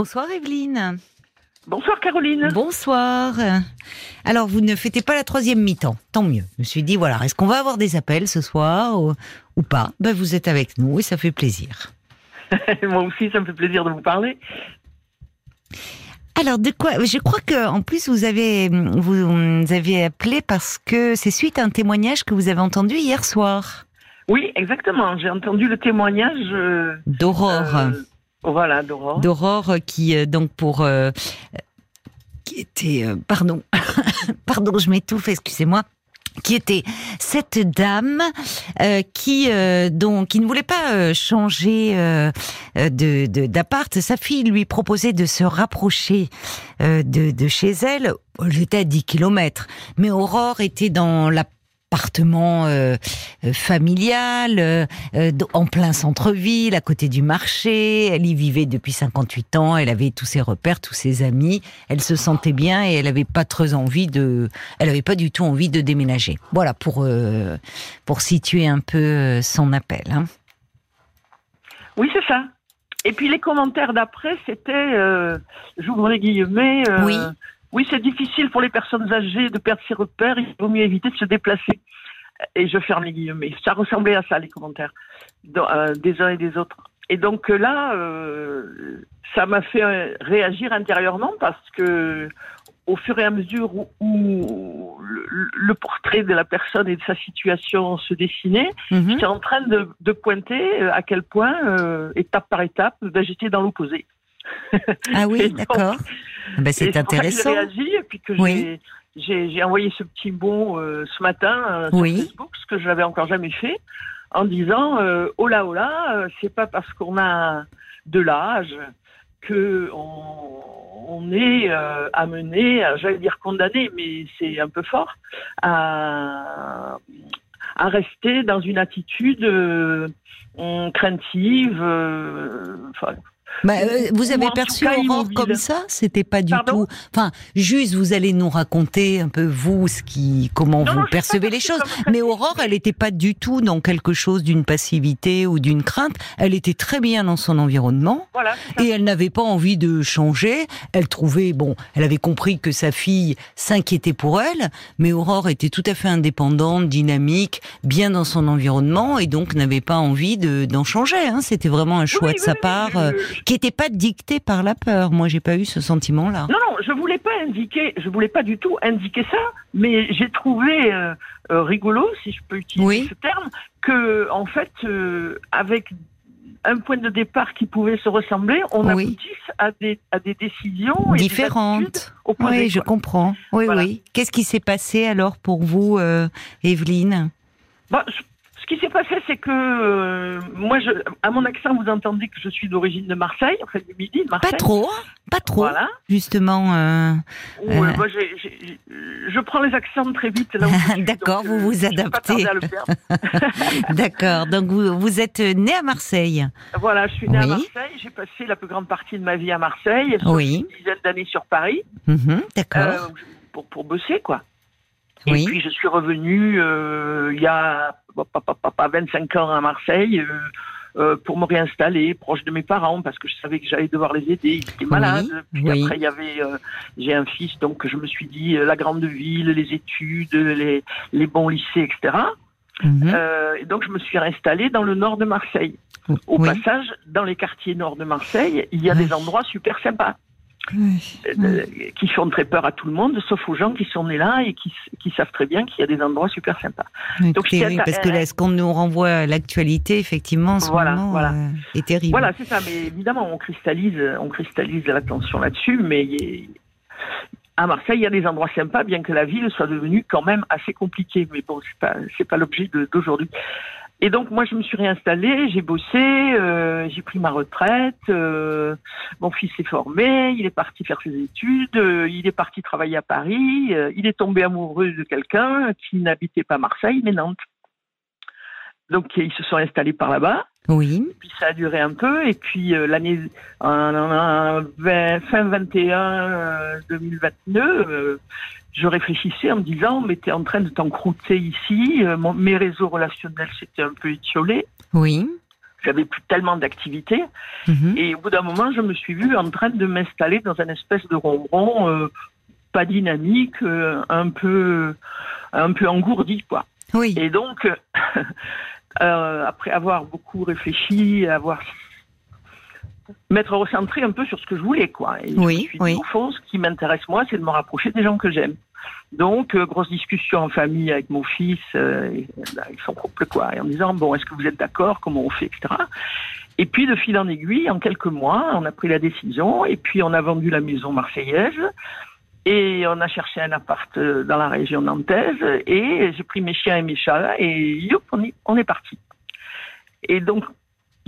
Bonsoir Evelyne. Bonsoir Caroline. Bonsoir. Alors, vous ne fêtez pas la troisième mi-temps, tant mieux. Je me suis dit, voilà, est-ce qu'on va avoir des appels ce soir ou, pas? Ben, Vous êtes avec nous et ça fait plaisir. Moi aussi, ça me fait plaisir de vous parler. Alors, de quoi Je crois que en plus vous avez vous avez appelé parce que c'est suite à un témoignage que vous avez entendu hier soir. Oui, exactement. J'ai entendu le témoignage euh, d'Aurore. Euh, voilà, d'Aurore. D'Aurore qui, euh, donc, pour. Euh, qui était. Euh, pardon. pardon, je m'étouffe, excusez-moi qui était cette dame qui donc qui ne voulait pas changer de d'appart. Sa fille lui proposait de se rapprocher de, de chez elle. J'étais à 10 kilomètres, mais Aurore était dans la appartement euh, euh, familial, euh, en plein centre-ville, à côté du marché. Elle y vivait depuis 58 ans. Elle avait tous ses repères, tous ses amis. Elle se sentait bien et elle n'avait pas très envie de. Elle avait pas du tout envie de déménager. Voilà pour pour situer un peu son appel. Hein. Oui, c'est ça. Et puis les commentaires d'après, c'était, j'ouvre les guillemets. oui oui, c'est difficile pour les personnes âgées de perdre ses repères. Il vaut mieux éviter de se déplacer. Et je ferme les guillemets. Ça ressemblait à ça, les commentaires euh, des uns et des autres. Et donc euh, là, euh, ça m'a fait réagir intérieurement parce que au fur et à mesure où, le, portrait de la personne et de sa situation se dessinait, mhm. j'étais en train de, pointer à quel point, étape par étape, ben, j'étais dans l'opposé. Ah oui, d'accord. Ah ben, c'est intéressant. J'ai réagi et puis que j'ai envoyé ce petit mot euh, ce matin euh, sur Facebook, ce que je n'avais encore jamais fait, en disant euh, oh là oh là, c'est pas parce qu'on a de l'âge que on, est amené, j'allais dire condamné, mais c'est un peu fort, à, à rester dans une attitude craintive. Enfin, bah, euh, vous avez perçu Aurore comme ça C'était pas du tout. Enfin, juste, vous allez nous raconter un peu vous, ce qui, comment vous percevez les choses. Mais Aurore, elle n'était pas du tout dans quelque chose d'une passivité ou d'une crainte. Elle était très bien dans son environnement et elle n'avait pas envie de changer. Elle trouvait, bon, elle avait compris que sa fille s'inquiétait pour elle, mais Aurore était tout à fait indépendante, dynamique, bien dans son environnement et donc n'avait pas envie d'en changer. Hein. C'était vraiment un choix de sa part qui n'était pas dicté par la peur. Moi, j'ai pas eu ce sentiment-là. Non, non, je voulais pas indiquer, je voulais pas du tout indiquer ça, mais j'ai trouvé euh, euh, rigolo, si je peux utiliser ce terme, que en fait, euh, avec un point de départ qui pouvait se ressembler, on a aboutisse à des, à des décisions différentes. oui, je comprends. Oui, oui. Qu'est-ce qui s'est passé alors pour vous, Evelyne? Bah, qui s'est passé, c'est que euh, moi, je, à mon accent, vous entendez que je suis d'origine de Marseille, en fait du Midi, de Marseille. Pas trop, pas trop. Voilà. Justement. Euh, euh. moi, je prends les accents très vite. D'accord, vous vous adaptez. D'accord. Donc vous, vous êtes né à Marseille. Voilà, je suis né à Marseille. J'ai passé la plus grande partie de ma vie à Marseille. Oui. Une dizaine d'années sur Paris. Mhm, d'accord. pour, pour bosser, quoi. Et puis je suis revenu euh, il y a pas, 25 ans à Marseille euh, euh, pour me réinstaller proche de mes parents parce que je savais que j'allais devoir les aider. Ils étaient malades. Puis après il y avait, euh, j'ai un fils donc je me suis dit la grande ville, les études, les, les bons lycées, etc. Mhm. et donc je me suis réinstallée dans le nord de Marseille. Au passage, dans les quartiers nord de Marseille, il y a des endroits super sympas. Euh, qui font très peur à tout le monde, sauf aux gens qui sont nés là et qui, savent très bien qu'il y a des endroits super sympas. Donc, parce que là, ce qu'on nous renvoie à l'actualité, effectivement, en ce moment, euh, est terrible. Voilà, c'est ça. Mais évidemment, on cristallise, on cristallise l'attention là-dessus, mais à Marseille, il y a des endroits sympas, bien que la ville soit devenue quand même assez compliquée. Mais bon, c'est pas, c'est pas l'objet d'aujourd'hui. Et donc moi je me suis réinstallée, j'ai bossé, euh, j'ai pris ma retraite, euh, mon fils est formé, il est parti faire ses études, euh, il est parti travailler à Paris, il est tombé amoureux de quelqu'un qui n'habitait pas Marseille mais Nantes. Donc ils se sont installés par là-bas. Oui. puis ça a duré un peu et puis l'année fin 21 2022 je réfléchissais en me disant, mais t'es en train de t'encrouter ici, euh, mes réseaux relationnels s'étaient un peu étiolés. Oui. j'avais plus tellement d'activité. Mhm. Et au bout d'un moment, je me suis vue en train de m'installer dans un espèce de ronron euh, pas dynamique, euh, un peu un peu engourdi, quoi. Oui. Et donc, euh, après avoir beaucoup réfléchi, avoir m'être recentré un peu sur ce que je voulais, quoi. Et oui, oui. au fond, ce qui m'intéresse moi, c'est de me rapprocher des gens que j'aime. Donc, euh, grosse discussion en famille avec mon fils euh, et, bah, son couple, quoi, et en disant bon, est-ce que vous êtes d'accord, comment on fait, etc. Et puis, de fil en aiguille, en quelques mois, on a pris la décision, et puis on a vendu la maison marseillaise. Et on a cherché un appart euh, dans la région nantaise et j'ai pris mes chiens et mes chats et youp, on, on est parti. Et donc,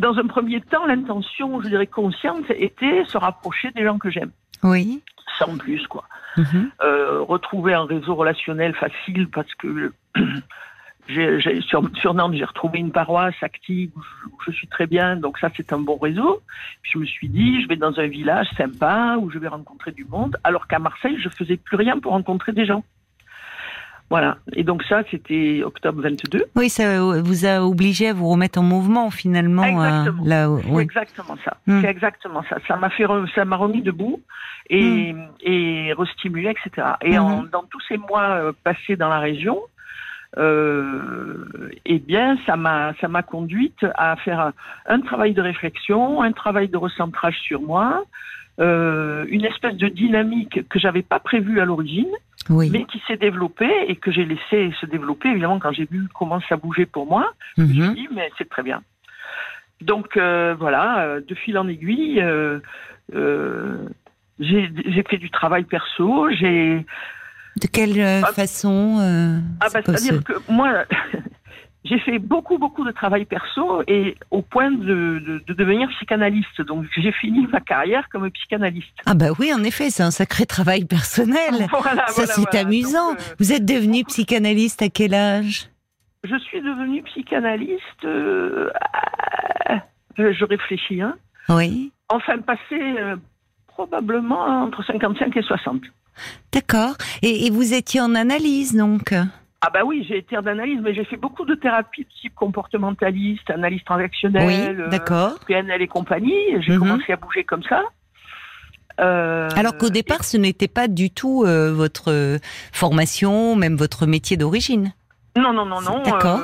dans un premier temps, l'intention, je dirais consciente, était se rapprocher des gens que j'aime. Oui. Sans plus, quoi. Mhm. Euh, retrouver un réseau relationnel facile parce que sur, Nantes, j'ai retrouvé une paroisse active où je, suis très bien, donc ça c'est un bon réseau. Puis je me suis dit, je vais dans un village sympa où je vais rencontrer du monde, alors qu'à Marseille, je faisais plus rien pour rencontrer des gens. Voilà. Et donc ça, c'était octobre 22. Oui, ça vous a obligé à vous remettre en mouvement finalement. Exactement. là, oui. exactement ça. Hmm. C'est exactement ça. Ça m'a fait, ça m'a remis debout et, hmm. et restimulé, etc. Et en, hmm. dans tous ces mois euh, passés dans la région, euh, eh bien, ça m'a, ça m'a conduite à faire un, un, travail de réflexion, un travail de recentrage sur moi, euh, une espèce de dynamique que j'avais pas prévue à l'origine, mais qui s'est développée et que j'ai laissé se développer. Évidemment, quand j'ai vu comment ça bougeait pour moi, je me suis mhm. dit, mais c'est très bien. Donc euh, voilà, euh, de fil en aiguille, euh, j'ai fait du travail perso, j'ai... De quelle ah. façon ah, bah, C'est-à-dire que moi, j'ai fait beaucoup, beaucoup de travail perso et au point de, de, devenir psychanalyste. Donc, j'ai fini ma carrière comme psychanalyste. Ah bah oui, en effet, c'est un sacré travail personnel. Ça, c'est amusant. Euh, Vous êtes devenu psychanalyste à quel âge? Je suis devenue psychanalyste... Euh, je, réfléchis, hein Oui. Enfin, passé euh, probablement entre 55 et 60. D'accord. Et, et vous étiez en analyse, donc? Ah bah oui, j'ai été en analyse, mais j'ai fait beaucoup de thérapies de type comportementaliste, analyse transactionnelle, oui, d'accord. PNL et compagnie. J'ai mhm. commencé à bouger comme ça. Euh, Alors qu'au départ, ce n'était pas du tout euh, votre euh, formation, même votre métier d'origine. Non, non, non, non. D'accord.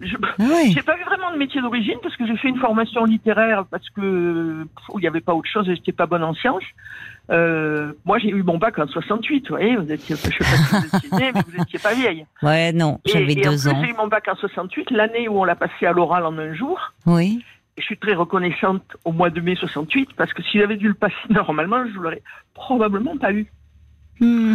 Je ah j'ai pas eu vraiment de métier d'origine parce que j'ai fait une formation littéraire parce que il n'y avait pas autre chose et j'étais pas bonne en sciences. Euh, moi, j'ai eu mon bac en 68, vous voyez, vous étiez, je sais pas si vous étiez mais vous étiez pas vieille. Ouais, non, j'avais deux ans. J'ai eu mon bac en 68, l'année où on l'a passé à l'oral en un jour. Oui. Et je suis très reconnaissante au mois de mai 68 parce que si j'avais dû le passer normalement, je l'aurais probablement pas eu. Hmm.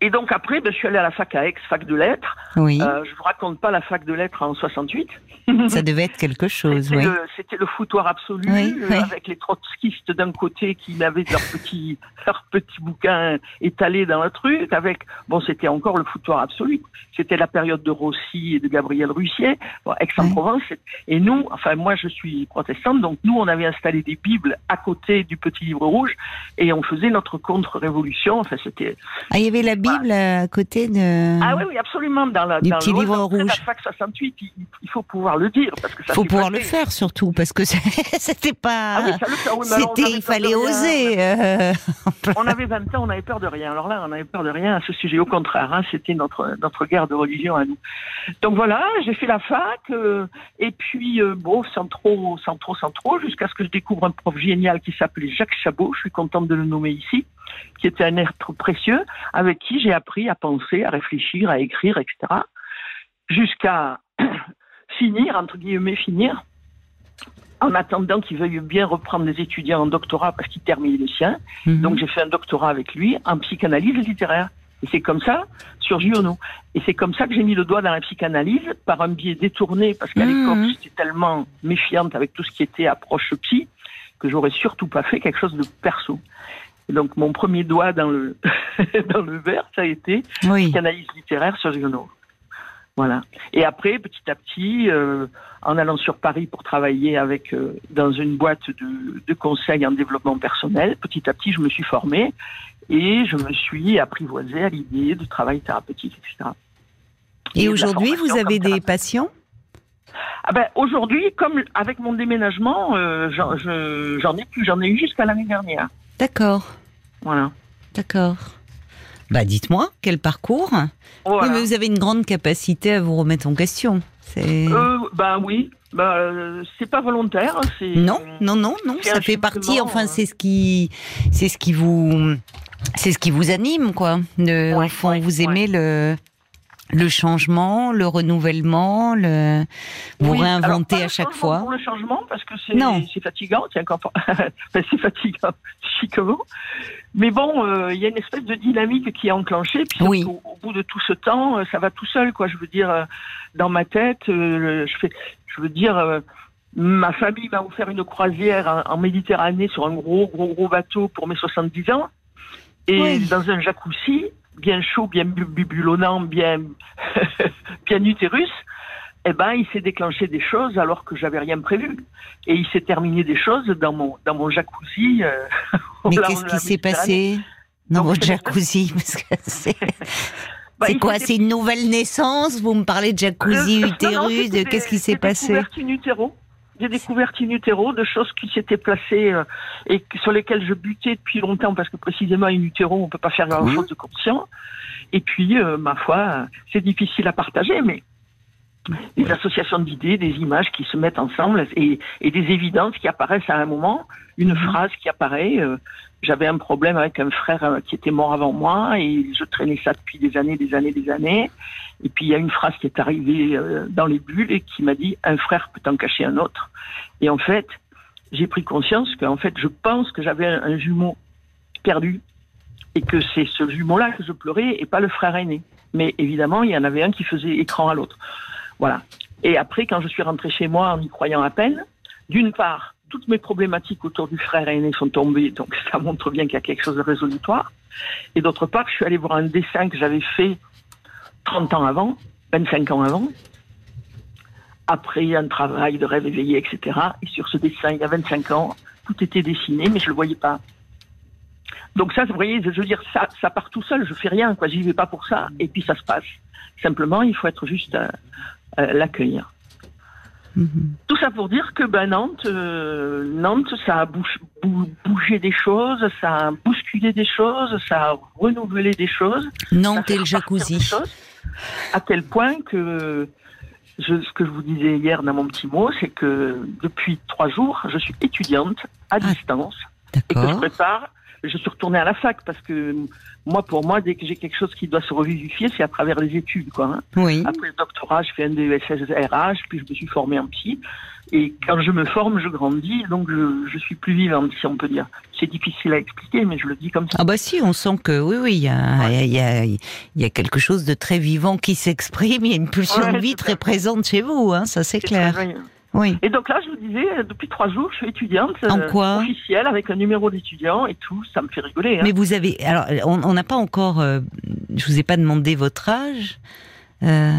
Et donc après, ben, je suis allée à la fac à Aix, fac de lettres. Oui. Euh, je vous raconte pas la fac de lettres en 68. Ça devait être quelque chose, oui. C'était le foutoir absolu, euh, avec les trotskistes d'un côté qui avaient leurs petits, leurs petits bouquins étalés dans le truc, avec, bon, c'était encore le foutoir absolu. C'était la période de Rossi et de Gabriel Russier, Aix-en-Provence. Et nous, enfin, moi, je suis protestante, donc nous, on avait installé des Bibles à côté du petit livre rouge et on faisait notre contre-révolution. Enfin, c'était. Ah, il y avait la Bible à côté de. Ah oui, oui, absolument. Dans la, du petit livre rouge. La fac 68, il faut pouvoir le dire. Parce que ça faut pouvoir le faire surtout, parce que c'était pas. Ah c'était, il fallait oser. Euh. on avait 20 ans, on avait peur de rien. Alors là, on avait peur de rien à ce sujet. Au contraire, hein, c'était notre notre guerre de religion à nous. Donc voilà, j'ai fait la fac, euh, et puis euh, bon, sans trop, sans trop, sans trop, jusqu'à ce que je découvre un prof génial qui s'appelait Jacques Chabot. Je suis contente de le nommer ici, qui était un être précieux, avec qui j'ai appris à penser, à réfléchir, à écrire, etc. Jusqu'à finir, entre guillemets, finir, en attendant qu'il veuille bien reprendre des étudiants en doctorat parce qu'il termine le sien. Mhm. Donc j'ai fait un doctorat avec lui en psychanalyse littéraire. Et c'est comme ça, sur Giono. Et c'est comme ça que j'ai mis le doigt dans la psychanalyse, par un biais détourné, parce qu'à l'époque, mhm. j'étais tellement méfiante avec tout ce qui était approche psy, que j'aurais surtout pas fait quelque chose de perso. Et donc mon premier doigt dans le, dans le verre, ça a été psychanalyse littéraire sur Giono. Voilà. Et après, petit à petit, euh, en allant sur Paris pour travailler avec euh, dans une boîte de, de conseil en développement personnel, petit à petit, je me suis formée et je me suis apprivoisée à l'idée de travail thérapeutique, etc. Et, aujourd'hui, vous avez des patients? Ah ben, Aujourd'hui, comme avec mon déménagement, euh, j'en ai plus. J'en ai eu jusqu'à l'année dernière. D'accord. Voilà. D'accord. Bah dites-moi, quel parcours oui, mais Vous avez une grande capacité à vous remettre en question. Euh, bah oui, bah, euh, c'est pas volontaire. Non, non, non, non, ça fait partie. Enfin, c'est ce qui, c'est ce qui vous, c'est ce qui vous anime, quoi. De, ouais, vous aimez le, le changement, le renouvellement, le vous réinventer à chaque fois. Pour le changement, parce que c'est fatigant, c'est c'est fatigant chiquement. Mais bon, euh, il y a une espèce de dynamique qui est enclenchée. Puis oui. au, bout de tout ce temps, euh, ça va tout seul, quoi. Je veux dire, euh, dans ma tête, je fais, je veux dire. Ma famille m'a offert une croisière en, Méditerranée sur un gros, gros, gros bateau pour mes 70 ans. Et dans un jacuzzi, bien chaud, bien bubulonnant, bien, bien utérus, eh ben, il s'est déclenché des choses alors que j'avais rien prévu. Et il s'est terminé des choses dans mon, dans mon jacuzzi. Euh, Mais qu'est-ce qui s'est passé dans votre jacuzzi? C'est bah, quoi? C'est une nouvelle naissance? Vous me parlez de jacuzzi, euh, utérus, qu'est-ce qui s'est passé? in utero j'ai découvert in utero de choses qui s'étaient placées euh, et sur lesquelles je butais depuis longtemps parce que précisément in utero on peut pas faire grand chose de conscient. Et puis euh, ma foi, c'est difficile à partager, mais des associations d'idées, des images qui se mettent ensemble et, et, des évidences qui apparaissent à un moment, une mhm. phrase qui apparaît. Euh, j'avais un problème avec un frère qui était mort avant moi et je traînais ça depuis des années, des années, des années. Et puis il y a une phrase qui est arrivée euh, dans les bulles et qui m'a dit un frère peut en cacher un autre. Et en fait, j'ai pris conscience qu'en fait, je pense que j'avais un, jumeau perdu et que c'est ce jumeau-là que je pleurais et pas le frère aîné. Mais évidemment, il y en avait un qui faisait écran à l'autre. Voilà. Et après, quand je suis rentrée chez moi en y croyant à peine, d'une part, toutes mes problématiques autour du frère aîné sont tombées, donc ça montre bien qu'il y a quelque chose de résolutoire. Et d'autre part, je suis allée voir un dessin que j'avais fait 30 ans avant, 25 ans avant, après un travail de rêve éveillé, etc. Et sur ce dessin, il y a 25 ans, tout était dessiné, mais je ne le voyais pas. Donc ça, vous voyez, je veux dire, ça, ça part tout seul, je fais rien, quoi, j'y vais pas pour ça, et puis ça se passe. Simplement, il faut être juste à, l'accueillir. Mhm. Tout ça pour dire que ben, Nantes, euh, Nantes, ça a bougé des choses, ça a bousculé des choses, ça a renouvelé des choses. Nantes et le jacuzzi à tel point que ce que je vous disais hier dans mon petit mot, c'est que depuis trois jours, je suis étudiante à ah, distance et que je prépare. Je suis retournée à la fac parce que moi, pour moi, dès que j'ai quelque chose qui doit se revivifier, c'est à travers les études, quoi. Hein. Oui. Après le doctorat, je fais un DESS puis je me suis formée en psy. Et quand je me forme, je grandis, donc je, suis plus vivante, si on peut dire. C'est difficile à expliquer, mais je le dis comme ça. Ah bah si, on sent que oui, oui, il y a, y, a, quelque chose de très vivant qui s'exprime, il y a une pulsion de vie très présente chez vous, hein, ça c'est clair. Oui. Et donc là, je vous disais, depuis trois jours, je suis étudiante en quoi officielle avec un numéro d'étudiant et tout. Ça me fait rigoler. Hein. Mais vous avez, alors, on n'a pas encore, euh, je vous ai pas demandé votre âge. Euh,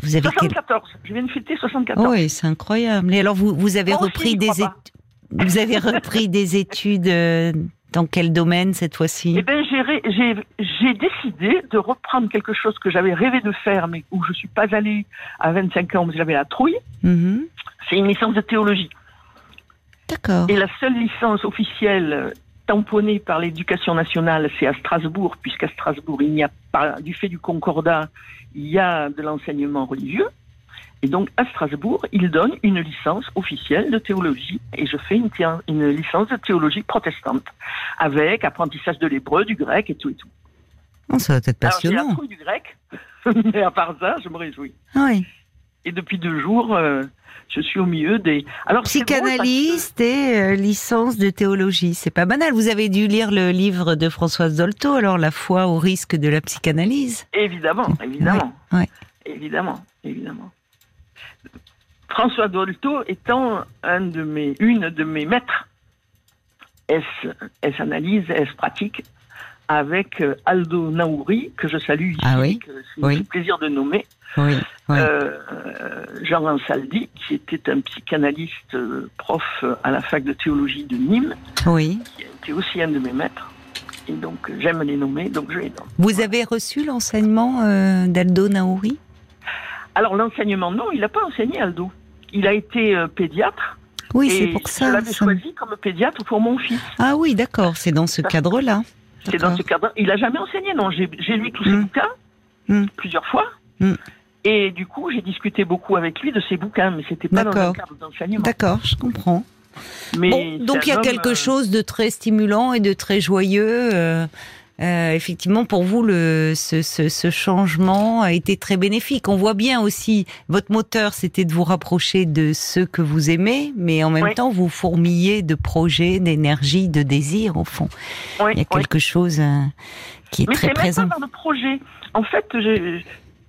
vous avez 74. Je viens de fêter 74. Oui, c'est incroyable. Et alors, vous, vous avez repris des vous avez repris des études euh, dans quel domaine cette fois-ci Eh bien, j'ai décidé de reprendre quelque chose que j'avais rêvé de faire, mais où je suis pas allée à 25 ans, mais j'avais la trouille. Mm-hmm. C'est une licence de théologie. D'accord. Et la seule licence officielle tamponnée par l'éducation nationale, c'est à Strasbourg, puisqu'à Strasbourg, il n'y a pas, du fait du concordat, il y a de l'enseignement religieux. Et donc, à Strasbourg, il donne une licence officielle de théologie. Et je fais une, une licence de théologie protestante, avec apprentissage de l'hébreu, du grec et tout et tout. Oh, ça va être passionnant. Alors, du grec, mais à part ça, je me réjouis. Oui. Et depuis deux jours, euh, je suis au milieu des. Alors, Psychanalyste et euh, licence de théologie, c'est pas banal. Vous avez dû lire le livre de Françoise Dolto, alors La foi au risque de la psychanalyse. Évidemment, évidemment. Évidemment, évidemment. François Dolto étant un de mes, une de mes maîtres, S, analyse, S pratique, avec euh, Aldo Naouri, que je salue ici, ah oui, que c'est plaisir de nommer. Oui, euh, Jean Ansaldi, qui était un psychanalyste euh, prof à la fac de théologie de Nîmes, oui. qui était aussi un de mes maîtres. Et donc, j'aime les nommer, donc je les donne. Vous avez reçu l'enseignement d'Aldo Naouri? Alors, l'enseignement, non, il n'a pas enseigné Aldo. Il a été euh, pédiatre. Oui, c'est pour ça. Je l'avais choisi comme pédiatre pour mon fils. Ah oui, d'accord, c'est dans ce cadre-là. C'est dans ce cadre. Il a jamais enseigné, non. J'ai lu tous ses hmm. bouquins hmm. plusieurs fois. Hmm. Et du coup, j'ai discuté beaucoup avec lui de ses bouquins, mais c'était pas dans le cadre d'enseignement. D'accord, je comprends. Mais donc il y a quelque euh, chose de très stimulant et de très joyeux. Euh, euh, effectivement, pour vous, le, ce, ce, ce, changement a été très bénéfique. On voit bien aussi, votre moteur, c'était de vous rapprocher de ceux que vous aimez, mais en même temps, vous fourmillez de projets, d'énergie, de désirs, au fond. Il y a quelque chose euh, qui est mais très présent. Mais c'est dans le projet. En fait,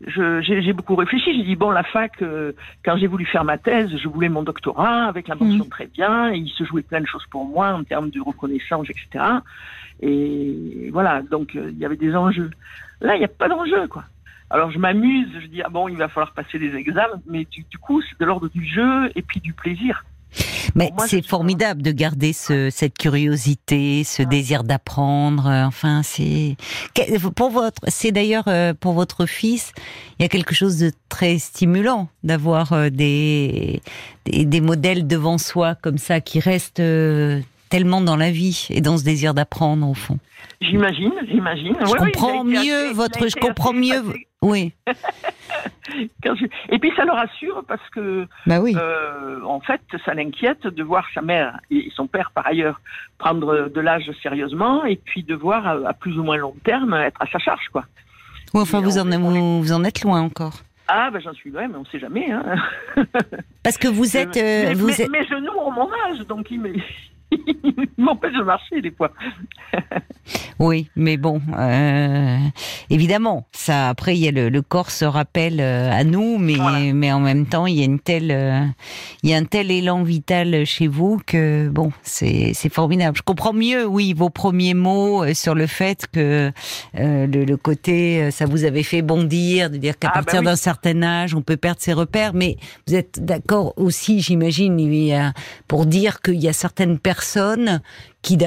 j'ai beaucoup réfléchi. J'ai dit bon, la fac, euh, quand j'ai voulu faire ma thèse, je voulais mon doctorat avec la mention mmh. très bien. Et il se jouait plein de choses pour moi en termes de reconnaissance, etc. Et voilà, donc euh, il y avait des enjeux. Là, il n'y a pas d'enjeu, quoi. Alors je m'amuse, je dis ah bon, il va falloir passer des examens, mais du, coup c'est de l'ordre du jeu et puis du plaisir. Mais c'est formidable de garder ce, cette curiosité, ce désir d'apprendre. Euh, enfin, c'est pour votre, c'est d'ailleurs euh, pour votre fils, il y a quelque chose de très stimulant d'avoir des, des, des modèles devant soi comme ça qui restent tellement dans la vie et dans ce désir d'apprendre au fond. J'imagine, j'imagine. Je comprends mieux votre, je comprends mieux. Oui. Et puis ça le rassure parce que, bah oui. Euh, en fait, ça l'inquiète de voir sa mère et son père par ailleurs prendre de l'âge sérieusement et puis de voir à, plus ou moins long terme être à sa charge, quoi. Ou enfin, vous en, vous en êtes loin encore. Ah, ben j'en suis loin, mais on ne sait jamais. Hein. Parce que vous êtes. Euh, vous êtes... mes genoux ont mon âge, donc il, il m'empêche de marcher des fois. oui, mais bon, euh, évidemment, ça. Après, il y a le, le corps se rappelle euh, à nous, mais mais en même temps, il y a une telle, euh, il y a un tel élan vital chez vous que bon, c'est c'est formidable. Je comprends mieux, oui, vos premiers mots sur le fait que le, le, côté, ça vous avait fait bondir, de dire qu'à ah, bah partir d'un certain âge, on peut perdre ses repères, mais vous êtes d'accord aussi, j'imagine, pour dire qu'il y a certaines personnes personnes qui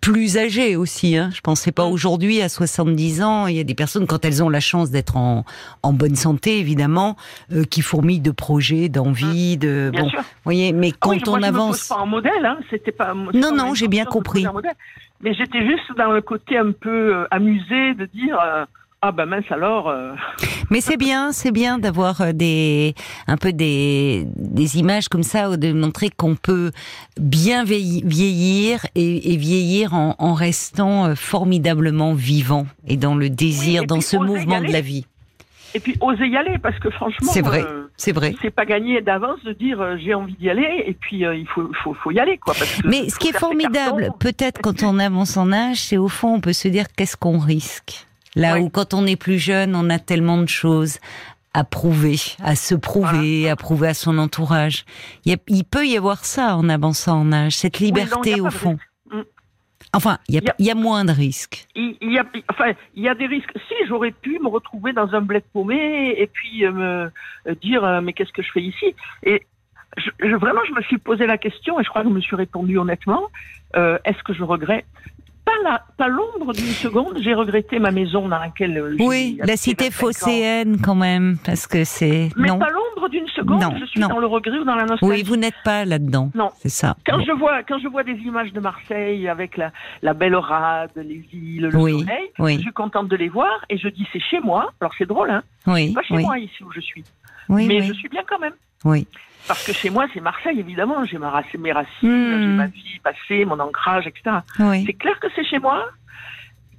plus âgées aussi. Hein. Je pensais pas mm. aujourd'hui à 70 ans. Il y a des personnes quand elles ont la chance d'être en, en bonne santé, évidemment, euh, qui fourmillent de projets, d'envie, mm. de bon. voyez, mais ah quand on avance, pas en modèle. Hein. C'était pas. Non, non, j'ai bien compris. Mais j'étais juste dans le côté un peu euh, amusé de dire. Euh, ah ben mince alors. Euh. Mais c'est bien, c'est bien d'avoir euh, des un peu des, des images comme ça ou de montrer qu'on peut bien vieillir et, vieillir en, en, restant euh, formidablement vivant et dans le désir, dans ce mouvement de la vie. Et puis oser y aller parce que franchement, c'est vrai, c'est vrai. C'est pas gagné d'avance de dire j'ai envie d'y aller et puis il faut, faut, faut y aller quoi. Parce que Mais ce qui est formidable, peut-être quand on avance en âge, c'est au fond on peut se dire qu'est-ce qu'on risque? Là où quand on est plus jeune, on a tellement de choses à prouver, à se prouver, à prouver à son entourage. Il, peut y avoir ça en avançant en âge, cette liberté au fond. Mm. Enfin, il y, a, moins de risques. Il y a, enfin, il y a des risques. Si j'aurais pu me retrouver dans un bled paumé et puis euh, me euh, dire euh, mais qu'est-ce que je fais ici? Et je, vraiment, je me suis posé la question et je crois que je me suis répondu honnêtement. Est-ce que je regrette? Pas la, pas l'ombre d'une seconde, j'ai regretté ma maison dans laquelle. Euh, oui, la cité phocéenne quand même, parce que c'est. Mais pas l'ombre d'une seconde. Non, je suis dans le regret ou dans la nostalgie. Oui, vous n'êtes pas là-dedans. Non, c'est ça. Quand je vois, quand je vois des images de Marseille avec la, la belle rade, les îles, le soleil, je suis contente de les voir et je dis c'est chez moi. Alors c'est drôle, hein. Oui. Pas chez moi ici où je suis. Oui, mais je suis bien quand même. Oui. Parce que chez moi, c'est Marseille, évidemment. J'ai mes racines, j'ai ma vie passée, mon ancrage, etc. C'est clair que c'est chez moi,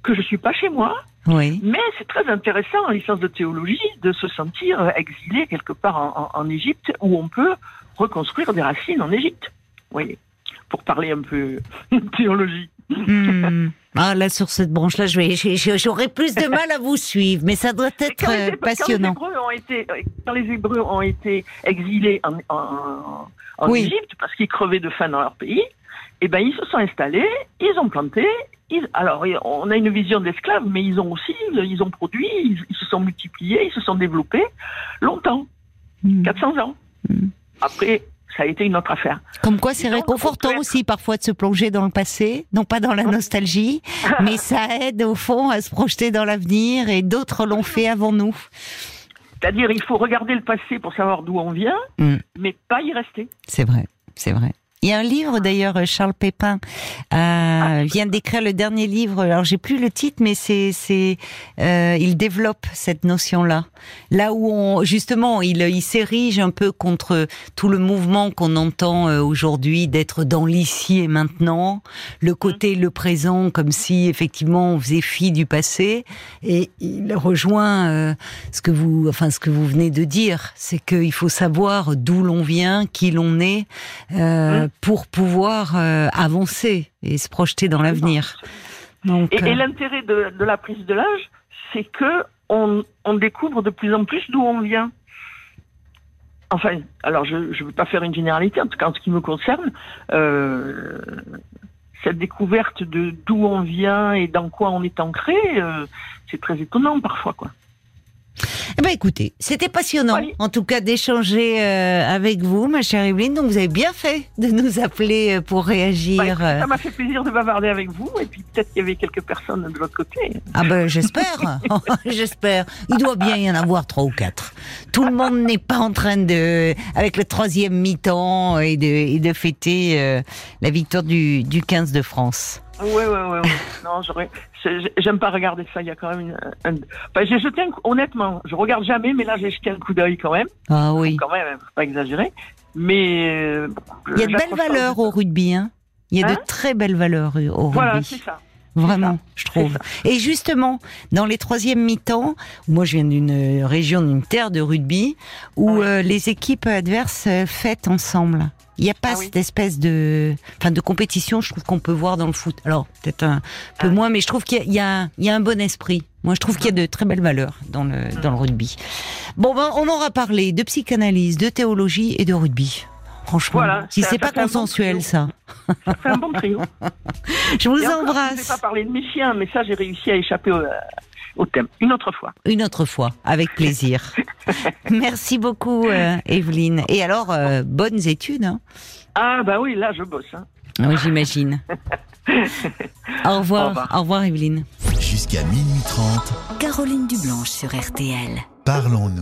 que je suis pas chez moi. Oui. Mais c'est très intéressant en licence de théologie de se sentir exilé quelque part en, Égypte où on peut reconstruire des racines en Égypte. Oui. Pour parler un peu théologie. Hmm. Ah là sur cette branche là, j'aurais plus de mal à vous suivre, mais ça doit être euh, passionnant. Quand les, Hébreux ont été, quand les Hébreux ont été exilés en, en, Égypte parce qu'ils crevaient de faim dans leur pays, eh ben ils se sont installés, ils ont planté. Ils, alors on a une vision d'esclaves, mais ils ont aussi, ils ont produit, ils, se sont multipliés, ils se sont développés longtemps, 400 hmm. ans. Hmm. Après, ça a été une autre affaire. Comme quoi, c'est réconfortant aussi parfois de se plonger dans le passé, non pas dans la nostalgie, mais ça aide au fond à se projeter dans l'avenir et d'autres l'ont fait avant nous. C'est-à-dire, il faut regarder le passé pour savoir d'où on vient, mm. mais pas y rester. C'est vrai, c'est vrai. Il y a un livre d'ailleurs, Charles Pépin euh, ah. vient d'écrire le dernier livre. Alors j'ai plus le titre, mais c'est c'est euh, il développe cette notion-là. Là où on justement il il s'érige un peu contre tout le mouvement qu'on entend euh, aujourd'hui d'être dans l'ici et maintenant, le mmh. côté le présent comme si effectivement on faisait fi du passé. Et il rejoint euh, ce que vous enfin ce que vous venez de dire, c'est qu'il faut savoir d'où l'on vient, qui l'on est. Euh, mmh pour pouvoir euh, avancer et se projeter dans l'avenir. Et, euh, l'intérêt de, la prise de l'âge, c'est que on, découvre de plus en plus d'où on vient. Enfin, alors je ne veux pas faire une généralité, en tout cas en ce qui me concerne, euh, cette découverte de d'où on vient et dans quoi on est ancré, c'est très étonnant parfois, quoi. Eh ben écoutez, c'était passionnant, en tout cas d'échanger euh, avec vous, ma chère Evelyne. Donc vous avez bien fait de nous appeler euh, pour réagir. Bah, ça m'a fait plaisir de bavarder avec vous, et puis peut-être qu'il y avait quelques personnes de l'autre côté. Ah ben j'espère, j'espère. Il doit bien y en avoir trois ou quatre. Tout le monde n'est pas en train de, avec le troisième mi-temps et de, et de fêter euh, la victoire du, du 15 de France. Ouais, ouais, ouais. non, j'aurais. J'aime pas regarder ça. Il y a quand même une. Un... Enfin, j'ai jeté un... honnêtement, je regarde jamais, mais là j'ai jeté un coup d'œil quand même. Ah oui. Quand même, faut pas exagérer. Mais euh, il y a de belles valeurs au rugby, hein. Il y a de hein très belles valeurs au rugby. Voilà, c'est ça. Vraiment, je trouve. Et justement, dans les troisièmes mi-temps, moi je viens d'une région, d'une terre de rugby, où euh, les équipes adverses euh, fêtent ensemble. Il n'y a pas ah cette espèce de, enfin, de compétition, je trouve qu'on peut voir dans le foot. Alors peut-être un peu ah. moins, mais je trouve qu'il y, a, il y a un bon esprit. Moi, je trouve qu'il y a de très belles valeurs dans le dans le rugby. Bon, ben, on aura parlé de psychanalyse, de théologie et de rugby. Franchement, si c'est pas consensuel, ça. Ça fait un bon trio. je vous embrasse. je ne pas parler de mes chiens, mais ça, j'ai réussi à échapper au, au thème. Une autre fois. Une autre fois, avec plaisir. Merci beaucoup, euh, Evelyne. Et alors, euh, bonnes études. Hein. ah, bah oui, là, je bosse. Hein. Oui, j'imagine. au revoir. Au revoir, Evelyne. Jusqu'à minuit 30. Caroline Dublanche sur RTL. Parlons-nous.